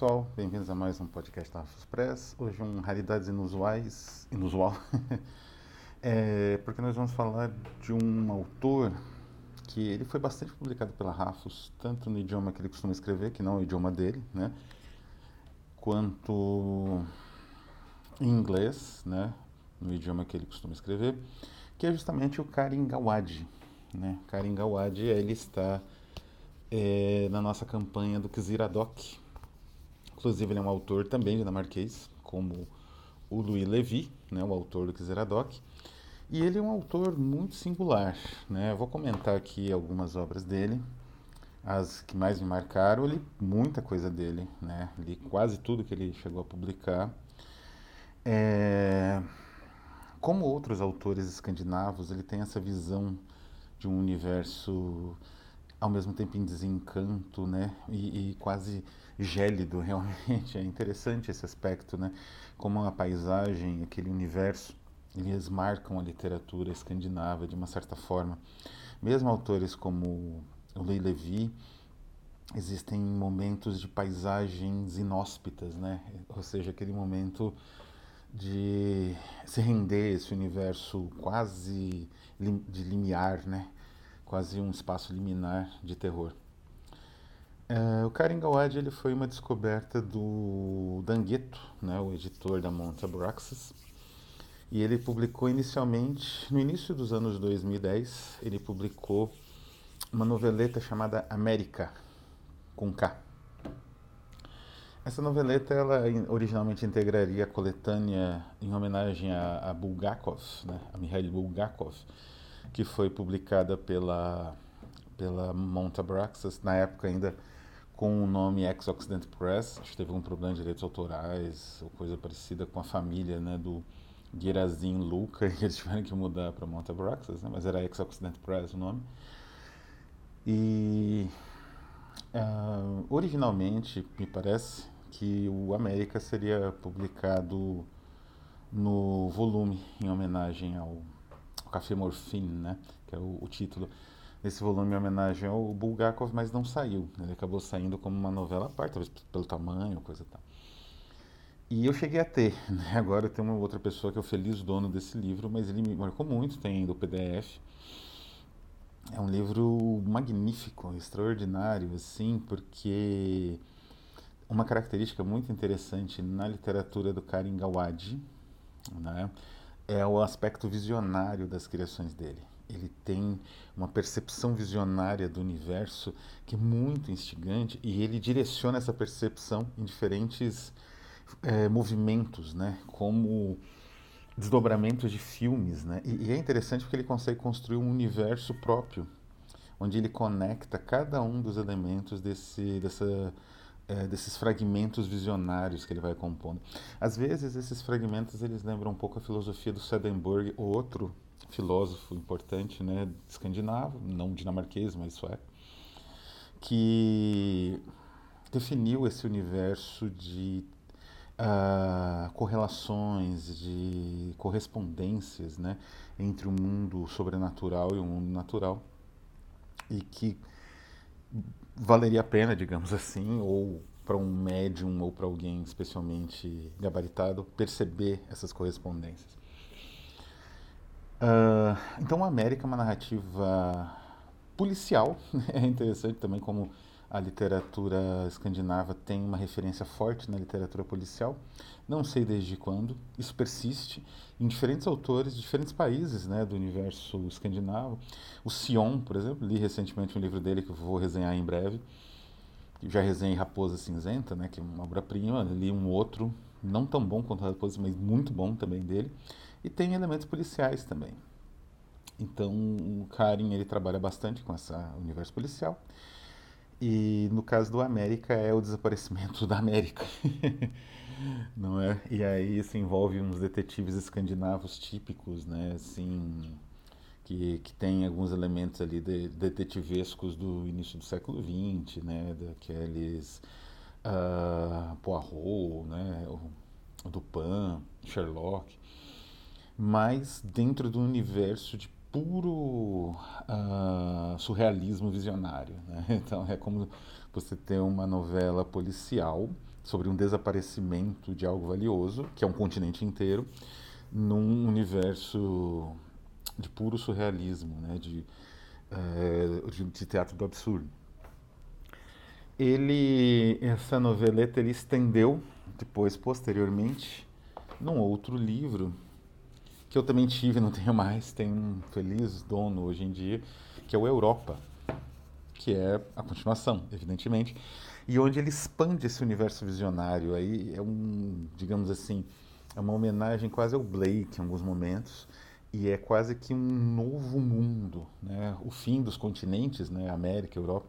pessoal, bem-vindos a mais um podcast da Rafus Press. Hoje um Raridades Inusuais, inusual, é, porque nós vamos falar de um autor que ele foi bastante publicado pela Rafus, tanto no idioma que ele costuma escrever, que não é o idioma dele, né, quanto em inglês, né, no idioma que ele costuma escrever, que é justamente o Karim Gawad. Né? Karim Gawad, ele está é, na nossa campanha do Kiziradoc. Inclusive, ele é um autor também dinamarquês, como o Louis Levy, né, o autor do Kiziradoc. E ele é um autor muito singular. Né? Eu vou comentar aqui algumas obras dele, as que mais me marcaram. Eu li muita coisa dele, né? li quase tudo que ele chegou a publicar. É... Como outros autores escandinavos, ele tem essa visão de um universo ao mesmo tempo em desencanto, né? E, e, quase gélido, realmente. É interessante esse aspecto, né? Como a paisagem, aquele universo, eles marcam a literatura escandinava de uma certa forma. Mesmo autores como o Lei Levi, existem momentos de paisagens inóspitas, né? Ou seja, aquele momento de se render esse universo quase de limiar, né? Quase um espaço liminar de terror. É, o Karim Gawad ele foi uma descoberta do Dangueto, né, o editor da Monte Abraxas, e ele publicou inicialmente, no início dos anos 2010, ele publicou uma noveleta chamada América, com K. Essa noveleta, ela originalmente integraria a coletânea em homenagem a, a Bulgakov, né, a Mikhail Bulgakov, que foi publicada pela, pela Montabraxas, na época ainda com o nome Ex-Occident Press, acho que teve um problema de direitos autorais, ou coisa parecida com a família né, do Gerazin Luca, e eles tiveram que mudar para Montabraxas, né, mas era Ex-Occident Press o nome. E uh, originalmente, me parece que o América seria publicado no volume em homenagem ao Café Morfim, né? Que é o, o, título desse volume em homenagem ao Bulgakov, mas não saiu. Ele acabou saindo como uma novela à parte, talvez pelo tamanho, coisa tal. E eu cheguei a ter, né? agora tem uma outra pessoa que é o feliz dono desse livro, mas ele me marcou muito, tem ainda o PDF. É um livro magnífico, extraordinário, assim, porque uma característica muito interessante na literatura do Karim Gawad, né? É o aspecto visionário das criações dele. Ele tem uma percepção visionária do universo que é muito instigante e ele direciona essa percepção em diferentes é, movimentos, né? como desdobramentos de filmes. Né? E, e é interessante porque ele consegue construir um universo próprio, onde ele conecta cada um dos elementos desse, dessa é, desses fragmentos visionários que ele vai compondo. Às vezes esses fragmentos eles lembram um pouco a filosofia do Swedenborg, outro filósofo importante, né, escandinavo, não dinamarquês, mas sueco, que definiu esse universo de uh, correlações, de correspondências, né, entre o mundo sobrenatural e o mundo natural, e que valeria a pena, digamos assim, ou para um médium ou para alguém especialmente gabaritado perceber essas correspondências. Uh, então, a América é uma narrativa policial. É interessante também como a literatura escandinava tem uma referência forte na literatura policial. Não sei desde quando. Isso persiste em diferentes autores de diferentes países né, do universo escandinavo. O Sion, por exemplo, li recentemente um livro dele que eu vou resenhar em breve. Já resenhei Raposa Cinzenta, né, que é uma obra-prima. Li um outro, não tão bom quanto Raposa, mas muito bom também dele. E tem elementos policiais também. Então, o Karin ele trabalha bastante com esse universo policial. E no caso do América é o desaparecimento da América. Não é? E aí isso envolve uns detetives escandinavos típicos, né? Assim, que, que tem alguns elementos ali de, detetivescos do início do século XX, né? Daqueles uh, Poirot, né? Dupin, Sherlock. Mas dentro do universo de puro uh, surrealismo visionário. Né? Então é como você ter uma novela policial sobre um desaparecimento de algo valioso, que é um continente inteiro, num universo de puro surrealismo, né, de, é, de teatro do absurdo. Ele, essa noveleta, ele estendeu depois, posteriormente, num outro livro que eu também tive, não tenho mais, tem um feliz dono hoje em dia, que é o Europa, que é a continuação, evidentemente, e onde ele expande esse universo visionário. Aí é um, digamos assim, é uma homenagem quase ao Blake em alguns momentos, e é quase que um novo mundo, né? O fim dos continentes, né? América, Europa,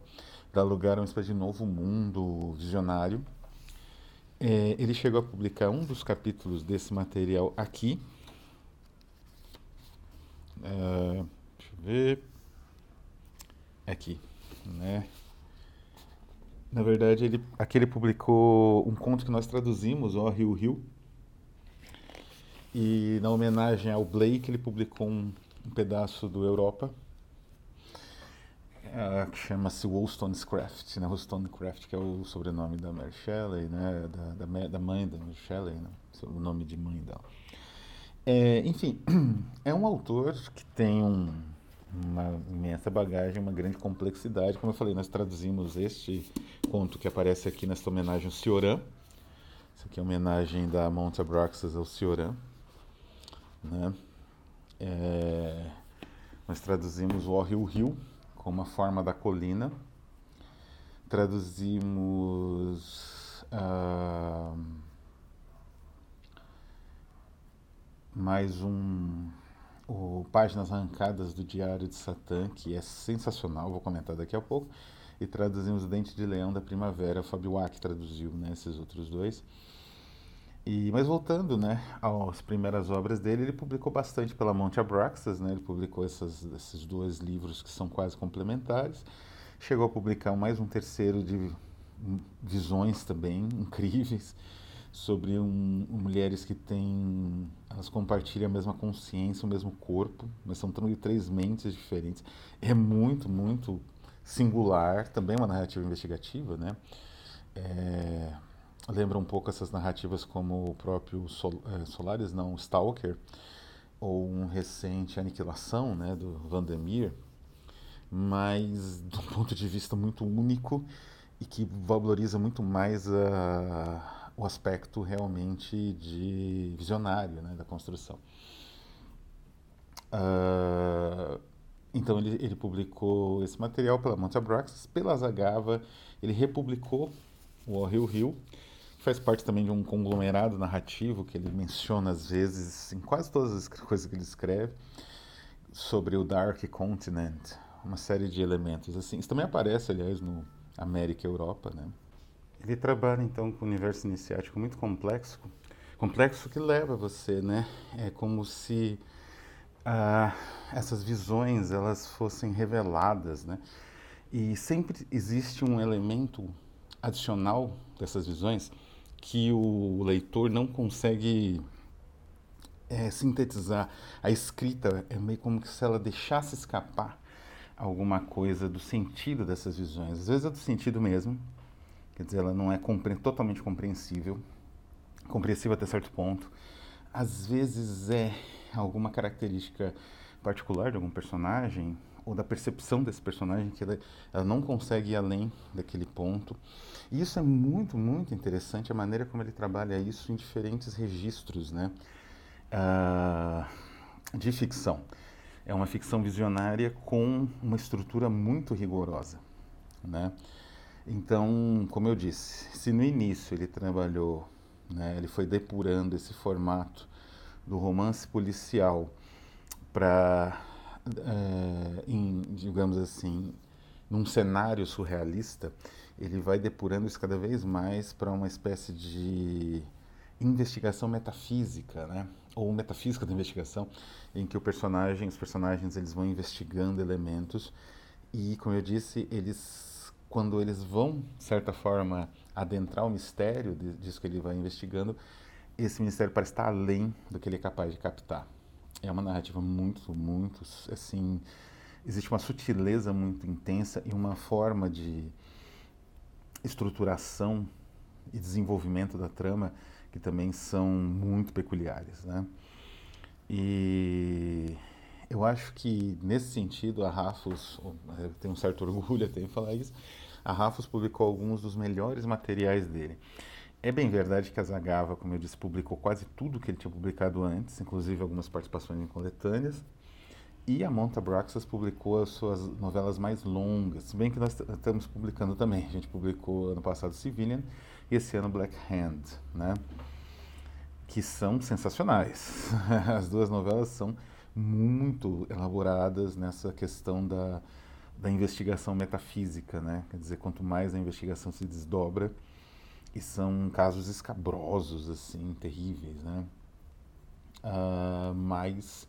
dá lugar a uma espécie de novo mundo visionário. É, ele chegou a publicar um dos capítulos desse material aqui. É, deixa eu ver. Aqui, né? Na verdade, ele, aqui ele publicou um conto que nós traduzimos, ó, Rio Rio, e na homenagem ao Blake, ele publicou um, um pedaço do Europa, uh, que chama-se Wollstonecraft, né? Wollstonecraft, que é o sobrenome da Mary Shelley, né? da, da, da mãe da Mary Shelley, né? o nome de mãe dela. É, enfim, é um autor que tem um, uma imensa bagagem, uma grande complexidade. Como eu falei, nós traduzimos este conto que aparece aqui nesta homenagem ao Cioran. Isso aqui é homenagem da Monte Abraxas ao Cioran. Né? É, nós traduzimos o Rio Rio como uma forma da colina. Traduzimos uh, mais um o Páginas Arrancadas do Diário de Satã, que é sensacional, vou comentar daqui a pouco. E traduzimos Dente de Leão da Primavera, o Fabio Wack traduziu né, esses outros dois. E, mas voltando né, às primeiras obras dele, ele publicou bastante pela Monte Abraxas, né, ele publicou essas, esses dois livros que são quase complementares. Chegou a publicar mais um terceiro de visões também incríveis sobre um, mulheres que têm elas compartilham a mesma consciência, o mesmo corpo, mas são três mentes diferentes. É muito, muito singular, também uma narrativa investigativa, né? É, lembra um pouco essas narrativas como o próprio Sol, é, não, Stalker, ou um recente Aniquilação, né, do Vandermeer, mas de um ponto de vista muito único e que valoriza muito mais a, o aspecto realmente de visionário né, da construção. Uh, então ele, ele publicou esse material pela Monte Abraxas, pela Zagava, ele republicou o Rio Rio, faz parte também de um conglomerado narrativo que ele menciona às vezes em quase todas as coisas que ele escreve sobre o Dark Continent, uma série de elementos assim. Isso também aparece, aliás, no América e Europa, né? Ele trabalha então com o universo iniciático muito complexo, complexo que leva você, né? É como se ah, essas visões elas fossem reveladas, né? E sempre existe um elemento adicional dessas visões que o leitor não consegue é, sintetizar. A escrita é meio como se ela deixasse escapar alguma coisa do sentido dessas visões. Às vezes é do sentido mesmo, quer dizer, ela não é compre totalmente compreensível, compreensível até certo ponto. Às vezes é alguma característica particular de algum personagem ou da percepção desse personagem que ela, ela não consegue ir além daquele ponto. E isso é muito, muito interessante, a maneira como ele trabalha isso em diferentes registros né? Uh, de ficção. É uma ficção visionária com uma estrutura muito rigorosa. Né? Então, como eu disse, se no início ele trabalhou, né, ele foi depurando esse formato do romance policial para, é, digamos assim, num cenário surrealista, ele vai depurando isso cada vez mais para uma espécie de investigação metafísica, né? Ou metafísica da investigação, em que o personagem, os personagens, eles vão investigando elementos e, como eu disse, eles, quando eles vão, de certa forma, adentrar o mistério disso que ele vai investigando, esse mistério parece estar além do que ele é capaz de captar. É uma narrativa muito, muito, assim, existe uma sutileza muito intensa e uma forma de estruturação e desenvolvimento da trama que também são muito peculiares, né? E eu acho que nesse sentido a Rafos, eu tenho um certo orgulho até em falar isso, a Rafos publicou alguns dos melhores materiais dele. É bem verdade que a Zagava, como eu disse, publicou quase tudo que ele tinha publicado antes, inclusive algumas participações em coletâneas. E a Monta Braxas publicou as suas novelas mais longas, se bem que nós estamos publicando também. A gente publicou ano passado Civilian e esse ano Black Hand, né? que são sensacionais. As duas novelas são muito elaboradas nessa questão da, da investigação metafísica, né? Quer dizer, quanto mais a investigação se desdobra, e são casos escabrosos, assim, terríveis, né? Uh, mais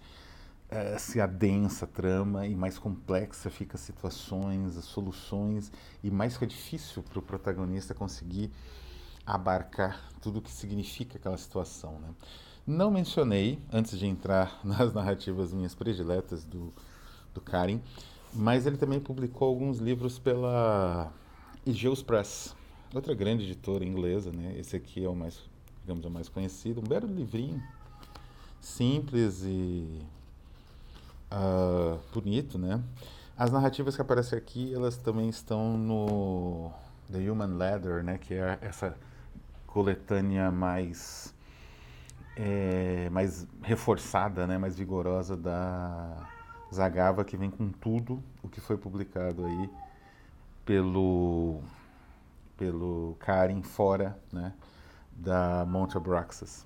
uh, se adensa a trama e mais complexa fica as situações, as soluções, e mais fica difícil para o protagonista conseguir abarcar tudo o que significa aquela situação, né? Não mencionei, antes de entrar nas narrativas minhas prediletas do, do Karin, mas ele também publicou alguns livros pela Egeus Press, outra grande editora inglesa, né? Esse aqui é o mais, digamos, é o mais conhecido, um belo livrinho, simples e uh, bonito, né? As narrativas que aparecem aqui, elas também estão no The Human Ladder, né? Que é essa coletânea mais é, mais reforçada, né? Mais vigorosa da Zagava, que vem com tudo o que foi publicado aí pelo pelo Karin fora né, da Monte Abraxas.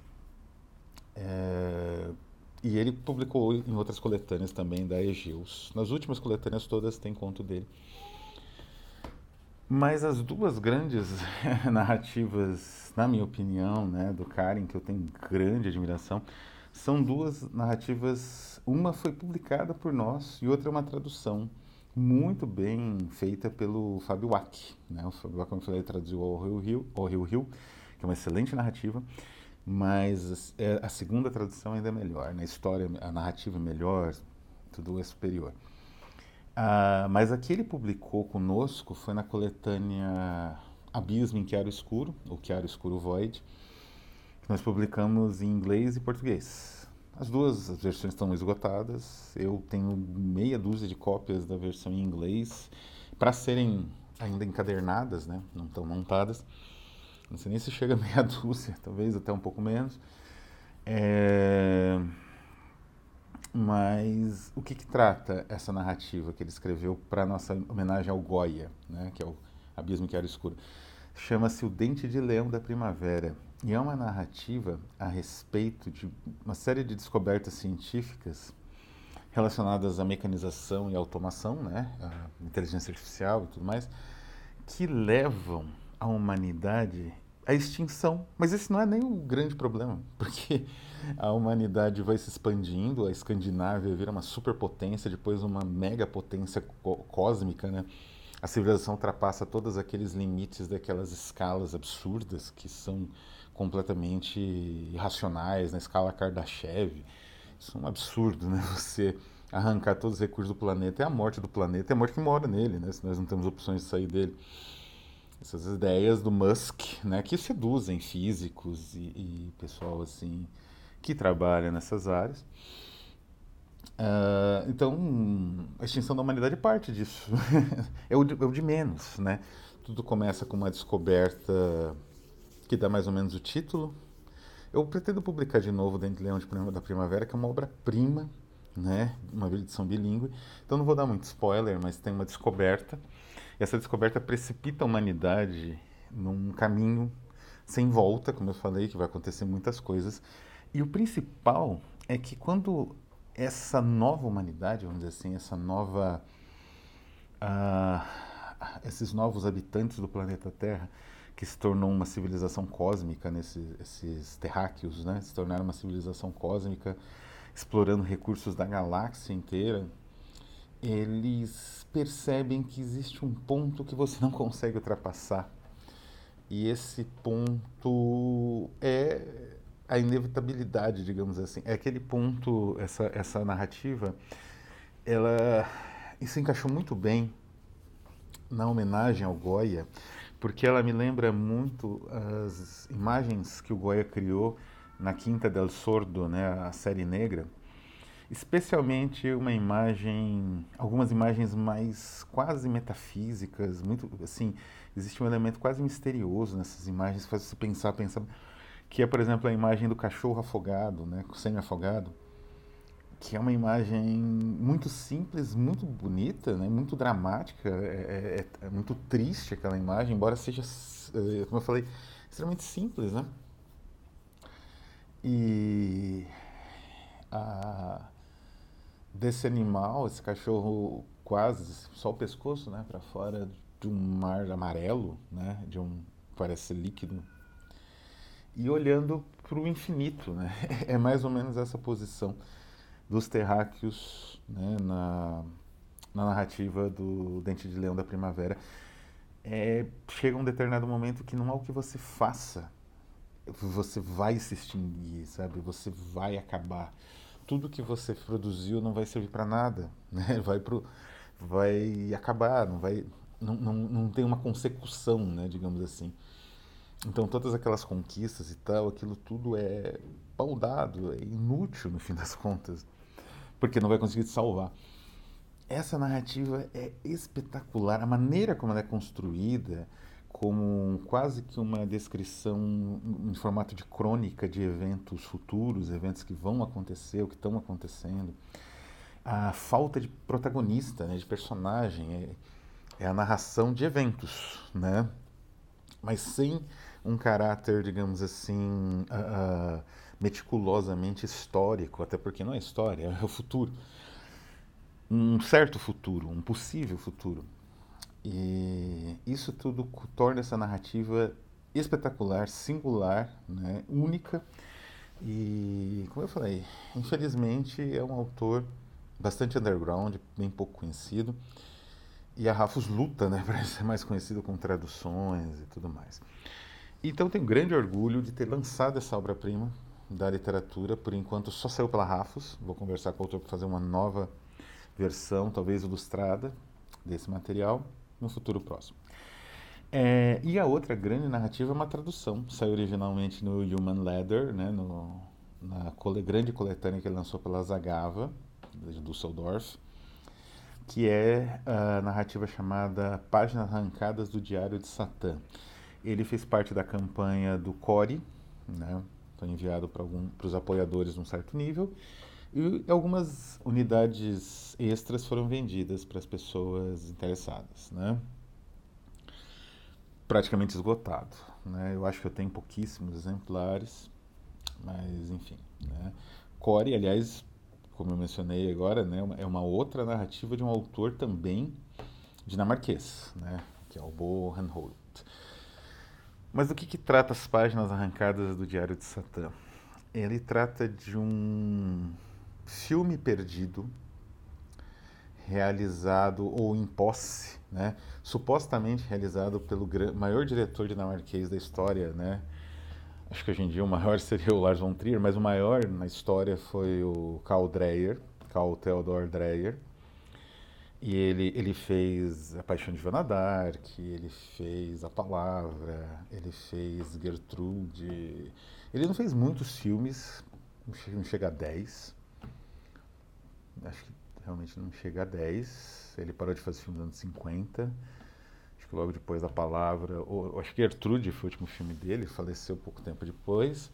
É, e ele publicou em outras coletâneas também da Egeus. Nas últimas coletâneas todas tem conto dele. Mas as duas grandes narrativas, na minha opinião, né, do Karen, que eu tenho grande admiração, são duas narrativas. Uma foi publicada por nós e outra é uma tradução muito bem feita pelo Fábio Wack. Né? O Fábio Wack, como eu falei, traduziu o Rio Rio, o Rio Rio, que é uma excelente narrativa, mas é, a segunda tradução ainda é melhor. Na né? história, a narrativa é melhor, tudo é superior. Ah, mas aqui ele publicou conosco foi na coletânea Abismo em Chiaro Escuro, ou Chiaro Escuro Void, que nós publicamos em inglês e português. As duas versões estão esgotadas. Eu tenho meia dúzia de cópias da versão em inglês para serem ainda encadernadas, né? Não estão montadas. Não sei nem se chega a meia dúzia, talvez até um pouco menos. É... Mas o que, que, trata essa narrativa que ele escreveu para nossa homenagem ao Goya, né? Que é o Abismo que era escuro? Chama-se O Dente de Leão da Primavera e é uma narrativa a respeito de uma série de descobertas científicas relacionadas à mecanização e automação, né, a inteligência artificial e tudo mais, que levam a humanidade à extinção. Mas esse não é nem o grande problema, porque a humanidade vai se expandindo, a Escandinávia vira uma superpotência, depois uma megapotência cósmica, né? A civilização ultrapassa todos aqueles limites daquelas escalas absurdas que são completamente irracionais na escala Kardashev. Isso é um absurdo, né? Você arrancar todos os recursos do planeta é a morte do planeta, é a morte que mora nele, né? Se nós não temos opções de sair dele. Essas ideias do Musk, né? Que seduzem físicos e, e pessoal assim que trabalha nessas áreas. Uh, então, a extinção da humanidade é parte disso. é, o de, é o de menos, né? Tudo começa com uma descoberta que dá mais ou menos o título. Eu pretendo publicar de novo Dente Leão de da Primavera, que é uma obra-prima, né? uma edição bilíngue. Então não vou dar muito spoiler, mas tem uma descoberta. E essa descoberta precipita a humanidade num caminho sem volta, como eu falei, que vai acontecer muitas coisas. E o principal é que quando essa nova humanidade, vamos dizer assim, essa nova. Uh, esses novos habitantes do planeta Terra, que se tornou uma civilização cósmica, nesses esses terráqueos, né? se tornaram uma civilização cósmica, explorando recursos da galáxia inteira, eles percebem que existe um ponto que você não consegue ultrapassar. E esse ponto é a inevitabilidade, digamos assim. É aquele ponto, essa, essa narrativa, ela se encaixou muito bem na homenagem ao Goya, porque ela me lembra muito as imagens que o Goya criou na Quinta del Sordo, né, a série negra, especialmente uma imagem, algumas imagens mais quase metafísicas, muito assim, existe um elemento quase misterioso nessas imagens, faz você pensar, pensar, que é, por exemplo, a imagem do cachorro afogado, né, semi-afogado, que é uma imagem muito simples, muito bonita, né, muito dramática, é, é, é muito triste aquela imagem, embora seja, eh, como eu falei, extremamente simples, né? E a, desse animal, esse cachorro quase só o pescoço, né, para fora de um mar amarelo, né, de um parece líquido, e olhando para o infinito, né? É mais ou menos essa posição dos terráqueos né, na, na narrativa do Dente de Leão da Primavera. É, chega um determinado momento que não há o que você faça, você vai se extinguir, sabe? Você vai acabar. Tudo que você produziu não vai servir para nada, né? Vai pro, vai acabar, não vai, não, não, não tem uma consecução, né? Digamos assim. Então todas aquelas conquistas e tal, aquilo tudo é paudado, é inútil no fim das contas porque não vai conseguir te salvar. Essa narrativa é espetacular, a maneira como ela é construída, como quase que uma descrição em formato de crônica de eventos futuros, eventos que vão acontecer, ou que estão acontecendo. A falta de protagonista, né, de personagem, é, é a narração de eventos, né? mas sem um caráter, digamos assim, uh, uh, meticulosamente histórico, até porque não é história, é o futuro. Um certo futuro, um possível futuro. E isso tudo torna essa narrativa espetacular, singular, né, única. E, como eu falei, infelizmente é um autor bastante underground, bem pouco conhecido. E a Rafus luta né, para ser mais conhecido com traduções e tudo mais. Então tenho grande orgulho de ter lançado essa obra-prima da literatura, por enquanto só saiu pela Rafos. Vou conversar com o autor para fazer uma nova versão, talvez ilustrada, desse material no futuro próximo. É, e a outra grande narrativa é uma tradução. Saiu originalmente no Human Leather, né, no, na cole, grande coletânea que ele lançou pela Zagava, de Düsseldorf, que é a narrativa chamada Páginas Arrancadas do Diário de Satã. Ele fez parte da campanha do CORE, né, foi enviado para os apoiadores num certo nível, e algumas unidades extras foram vendidas para as pessoas interessadas, né? Praticamente esgotado, né? Eu acho que eu tenho pouquíssimos exemplares, mas enfim, né? Core, aliás, como eu mencionei agora, né, é uma outra narrativa de um autor também dinamarquês, né, que é o Bo Hanholt. Mas do que, que trata as páginas arrancadas do Diário de Satã? Ele trata de um filme perdido realizado ou em posse, né? supostamente realizado pelo maior diretor dinamarquês da história, né? Acho que hoje em dia o maior seria o Lars von Trier, mas o maior na história foi o Karl Dreyer, Karl Theodor Dreyer, e ele, ele fez A Paixão de Joana d'Arc, ele fez A Palavra, ele fez Gertrude. Ele não fez muitos filmes, não chega a 10. Acho que realmente não chega a 10. Ele parou de fazer filme nos anos 50. Acho que logo depois da Palavra. Ou, acho que Gertrude foi o último filme dele, faleceu pouco tempo depois.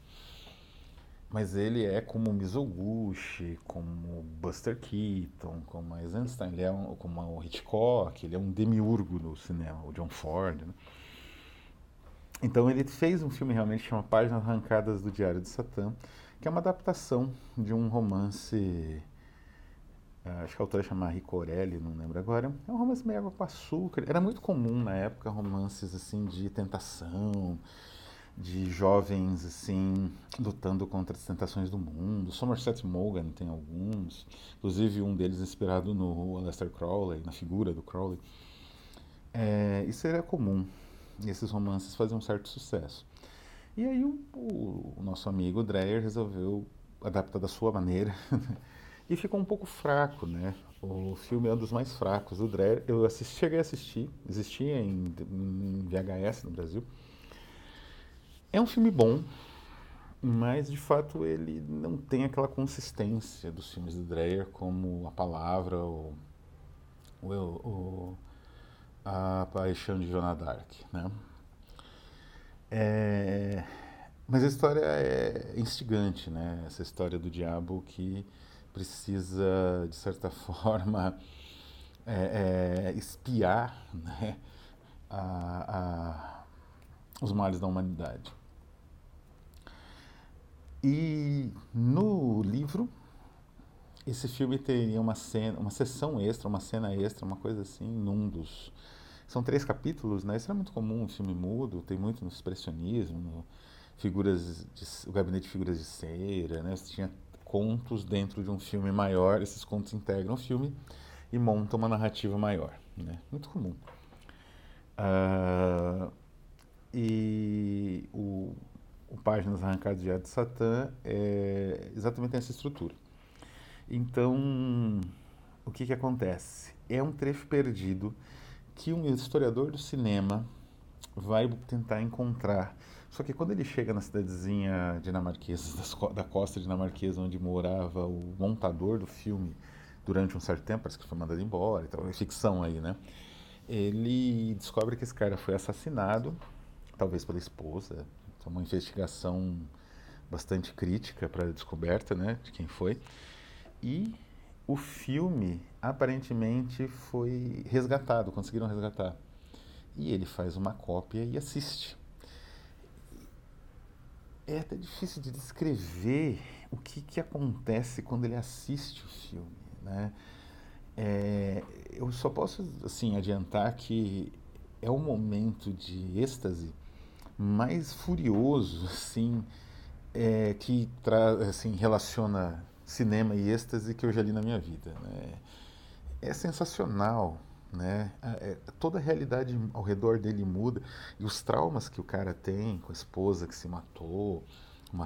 Mas ele é como Mizoguchi, como Buster Keaton, como Eisenstein, ele é um, como o Hitchcock, ele é um demiurgo do cinema, o John Ford. Né? Então ele fez um filme realmente que chama Páginas Arrancadas do Diário de Satã, que é uma adaptação de um romance, ah, acho que a autora chama Ricorelli, não lembro agora, é um romance meio água com açúcar. Era muito comum na época romances assim de tentação, de jovens assim lutando contra as tentações do mundo. Somerset Maugham tem alguns, inclusive um deles inspirado no Aleister Crowley, na figura do Crowley. É, isso era comum. E esses romances faziam um certo sucesso. E aí o, o, o nosso amigo Dreyer resolveu adaptar da sua maneira e ficou um pouco fraco, né? O filme é um dos mais fracos do Dreyer. Eu assisti, cheguei a assistir, existia em, em VHS no Brasil. É um filme bom, mas de fato ele não tem aquela consistência dos filmes do Dreyer como A Palavra ou, ou, ou A Paixão de Joana Dark, né? É, mas a história é instigante, né? Essa história do diabo que precisa, de certa forma, é, é, espiar né? a, a, os males da humanidade. E no livro, esse filme teria uma cena, uma sessão extra, uma cena extra, uma coisa assim, num dos. São três capítulos, né? Isso é muito comum, um filme mudo, tem muito no expressionismo, no figuras de, o gabinete de figuras de cera, né? Você tinha contos dentro de um filme maior, esses contos integram o filme e montam uma narrativa maior, né? Muito comum. Uh, e o, o Páginas Arrancadas de de Satã é exatamente essa estrutura. Então, o que, que acontece? É um trecho perdido que um historiador do cinema vai tentar encontrar. Só que quando ele chega na cidadezinha dinamarquesa, da costa dinamarquesa, onde morava o montador do filme durante um certo tempo, parece que foi mandado embora, então é ficção aí, né? Ele descobre que esse cara foi assassinado, talvez pela esposa, então uma investigação bastante crítica para a descoberta, né, de quem foi. E o filme aparentemente foi resgatado, conseguiram resgatar. E ele faz uma cópia e assiste. É até difícil de descrever o que, que acontece quando ele assiste o filme, né? É, eu só posso assim adiantar que é um momento de êxtase mais furioso, assim, é, que tra assim, relaciona cinema e êxtase que eu já li na minha vida. Né? É sensacional, né? É, toda a realidade ao redor dele muda e os traumas que o cara tem com a esposa que se matou,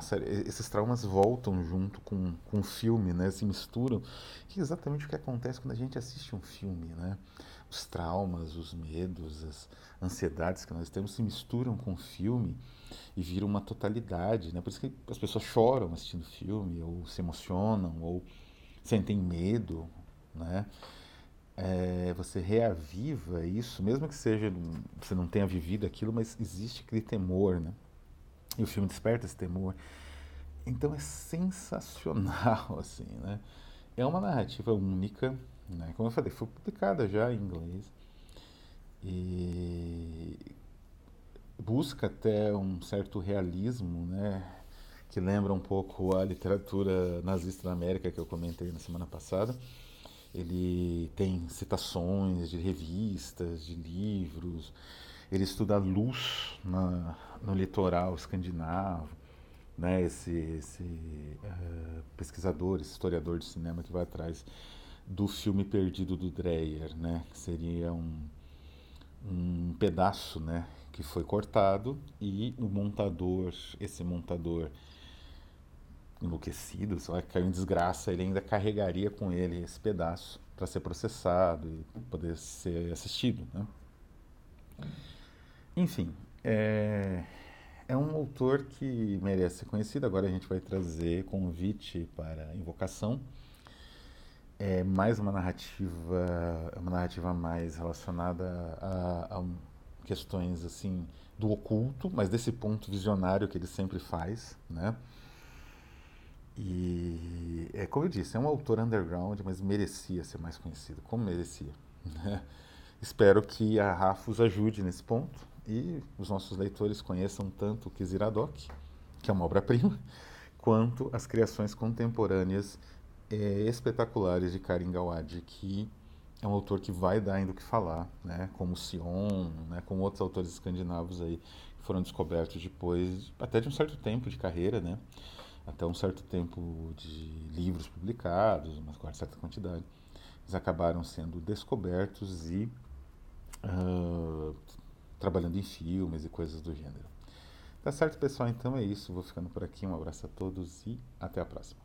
série, esses traumas voltam junto com, com o filme, né? Se misturam, que é exatamente o que acontece quando a gente assiste um filme, né? Os traumas, os medos, as ansiedades que nós temos se misturam com o filme e viram uma totalidade, né? Por isso que as pessoas choram assistindo o filme, ou se emocionam, ou sentem medo, né? É, você reaviva isso, mesmo que seja você não tenha vivido aquilo, mas existe aquele temor, né? E o filme desperta esse temor. Então é sensacional, assim, né? É uma narrativa única, né? Como eu falei, foi publicada já em inglês. E busca até um certo realismo, né? Que lembra um pouco a literatura nazista da América que eu comentei na semana passada. Ele tem citações de revistas, de livros, ele estuda a luz na, no litoral escandinavo, né? esse, esse uh, pesquisador, esse historiador de cinema que vai atrás do filme perdido do Dreyer, né? que seria um, um pedaço né? que foi cortado e o montador, esse montador enlouquecido, sei que caiu em desgraça, ele ainda carregaria com ele esse pedaço para ser processado e poder ser assistido. Né? Enfim, é, é um autor que merece ser conhecido. Agora a gente vai trazer convite para Invocação. É mais uma narrativa, uma narrativa mais relacionada a, a questões assim do oculto, mas desse ponto visionário que ele sempre faz, né? E é como eu disse, é um autor underground, mas merecia ser mais conhecido, como merecia. Né? Espero que a Rafos ajude nesse ponto e os nossos leitores conheçam tanto o Kiziradok, que é uma obra-prima, quanto as criações contemporâneas é, espetaculares de Karim Gawad, que é um autor que vai dar ainda o que falar, né? como Sion, né? como outros autores escandinavos aí que foram descobertos depois, até de um certo tempo de carreira, né? até um certo tempo de livros publicados, uma certa quantidade, eles acabaram sendo descobertos e uh, trabalhando em filmes e coisas do gênero. Tá certo, pessoal? Então é isso. Vou ficando por aqui. Um abraço a todos e até a próxima.